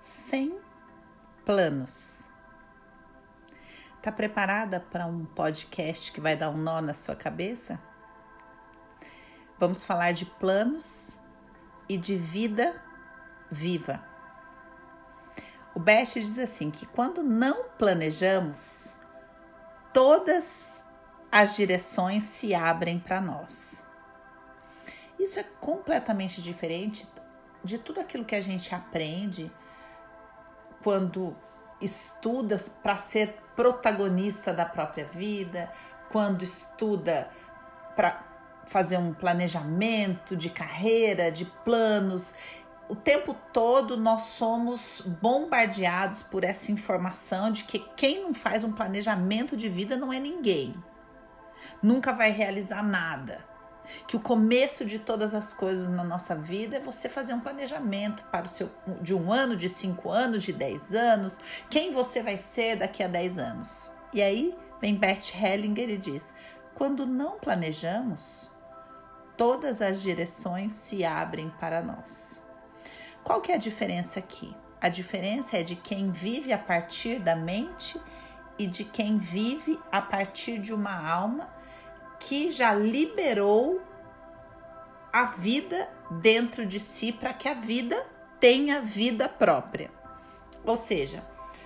sem planos. Tá preparada para um podcast que vai dar um nó na sua cabeça? Vamos falar de planos e de vida viva. O Best diz assim que quando não planejamos, todas as direções se abrem para nós. Isso é completamente diferente de tudo aquilo que a gente aprende quando estuda para ser protagonista da própria vida, quando estuda para fazer um planejamento de carreira, de planos. O tempo todo nós somos bombardeados por essa informação de que quem não faz um planejamento de vida não é ninguém. Nunca vai realizar nada que o começo de todas as coisas na nossa vida é você fazer um planejamento para o seu de um ano, de cinco anos, de dez anos, quem você vai ser daqui a dez anos. E aí vem Bert Hellinger e diz: quando não planejamos, todas as direções se abrem para nós. Qual que é a diferença aqui? A diferença é de quem vive a partir da mente e de quem vive a partir de uma alma que já liberou a vida dentro de si para que a vida tenha vida própria. Ou seja,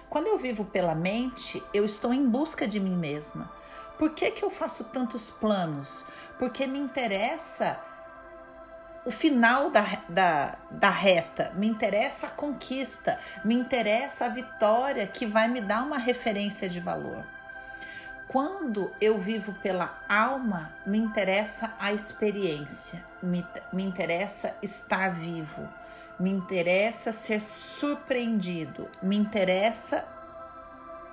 quando eu vivo pela mente, eu estou em busca de mim mesma. Por que, que eu faço tantos planos? Porque me interessa o final da, da, da reta, me interessa a conquista, me interessa a vitória que vai me dar uma referência de valor. Quando eu vivo pela alma, me interessa a experiência, me, me interessa estar vivo, me interessa ser surpreendido, me interessa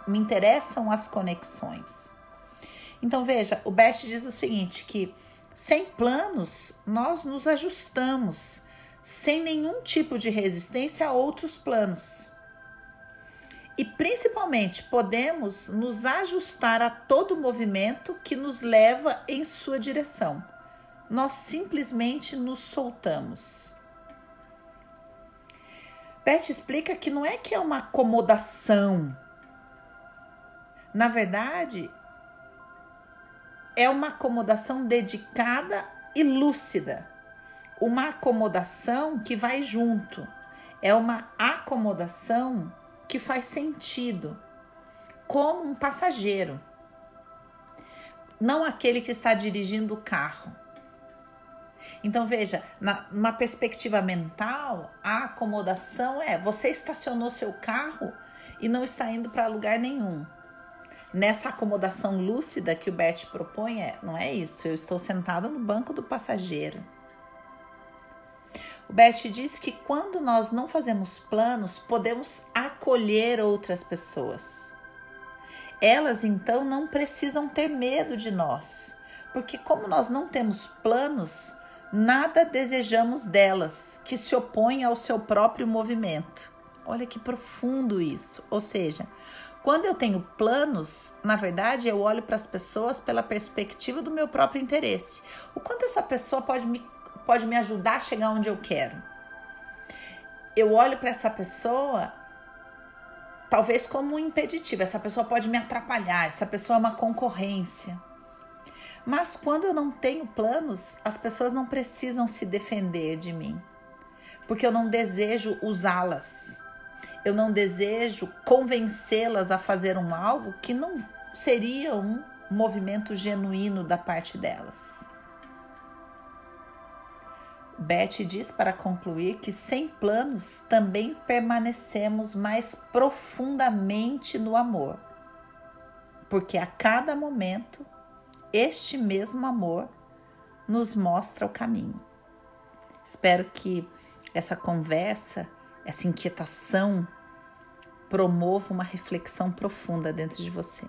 me interessam as conexões. Então veja, o Bert diz o seguinte que sem planos nós nos ajustamos sem nenhum tipo de resistência a outros planos e principalmente podemos nos ajustar a todo movimento que nos leva em sua direção. Nós simplesmente nos soltamos. Beth explica que não é que é uma acomodação. Na verdade, é uma acomodação dedicada e lúcida. Uma acomodação que vai junto. É uma acomodação que faz sentido, como um passageiro, não aquele que está dirigindo o carro. Então veja, na, perspectiva mental, a acomodação é você estacionou seu carro e não está indo para lugar nenhum. Nessa acomodação lúcida que o Bert propõe, é, não é isso. Eu estou sentado no banco do passageiro. O Bert diz que quando nós não fazemos planos, podemos acolher outras pessoas. Elas então não precisam ter medo de nós, porque como nós não temos planos, nada desejamos delas que se opõem ao seu próprio movimento. Olha que profundo isso. Ou seja, quando eu tenho planos, na verdade eu olho para as pessoas pela perspectiva do meu próprio interesse. O quanto essa pessoa pode me pode me ajudar a chegar onde eu quero. Eu olho para essa pessoa talvez como um impeditivo. Essa pessoa pode me atrapalhar, essa pessoa é uma concorrência. Mas quando eu não tenho planos, as pessoas não precisam se defender de mim, porque eu não desejo usá-las. Eu não desejo convencê-las a fazer um algo que não seria um movimento genuíno da parte delas. Beth diz para concluir que sem planos também permanecemos mais profundamente no amor, porque a cada momento este mesmo amor nos mostra o caminho. Espero que essa conversa, essa inquietação, promova uma reflexão profunda dentro de você.